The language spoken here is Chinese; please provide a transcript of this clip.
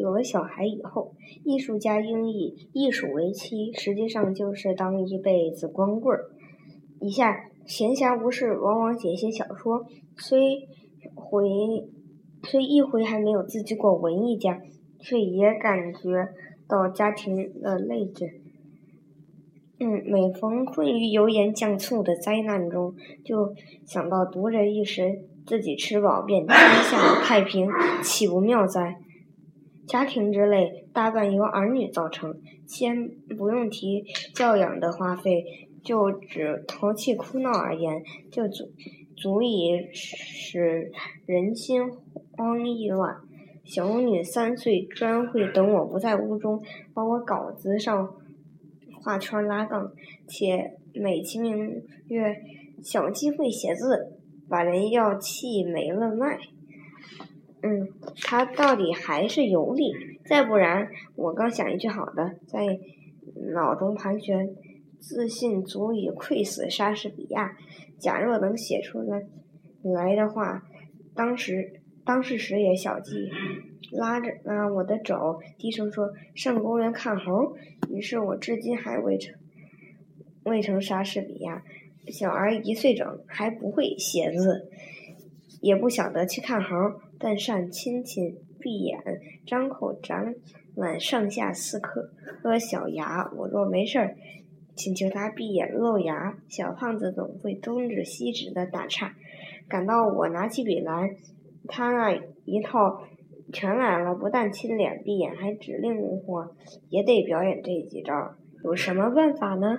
有了小孩以后，艺术家应以艺术为妻，实际上就是当一辈子光棍儿。以下闲暇无事，往往写些小说，虽回虽一回还没有自居过文艺家，却也感觉到家庭的累赘。嗯，每逢困于油盐酱醋的灾难中，就想到读者一时自己吃饱便天下太平，岂不妙哉？家庭之累大半由儿女造成，先不用提教养的花费，就指淘气哭闹而言，就足足以使人心慌意乱。小女三岁，专会等我不在屋中，把我稿子上。画圈拉杠，且美其名曰小鸡会写字，把人要气没了脉。嗯，他到底还是有理。再不然，我刚想一句好的，在脑中盘旋，自信足以愧死莎士比亚。假若能写出来来的话，当时当时时也小鸡。拉着拉我的肘，低声说：“上公园看猴。”于是我至今还未成未成莎士比亚。小儿一岁整，还不会写字，也不晓得去看猴，但善亲亲，闭眼，张口长满上下四颗颗小牙。我若没事儿，请求他闭眼露牙，小胖子总会东指西指的打岔。感到我拿起笔来，他那一套。全来了，不但亲脸闭眼，还指令我也得表演这几招。有什么办法呢？